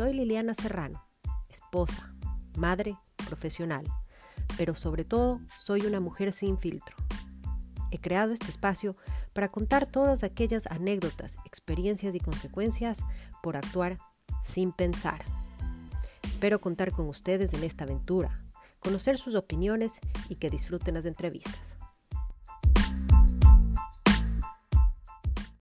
Soy Liliana Serrano, esposa, madre, profesional, pero sobre todo soy una mujer sin filtro. He creado este espacio para contar todas aquellas anécdotas, experiencias y consecuencias por actuar sin pensar. Espero contar con ustedes en esta aventura, conocer sus opiniones y que disfruten las entrevistas.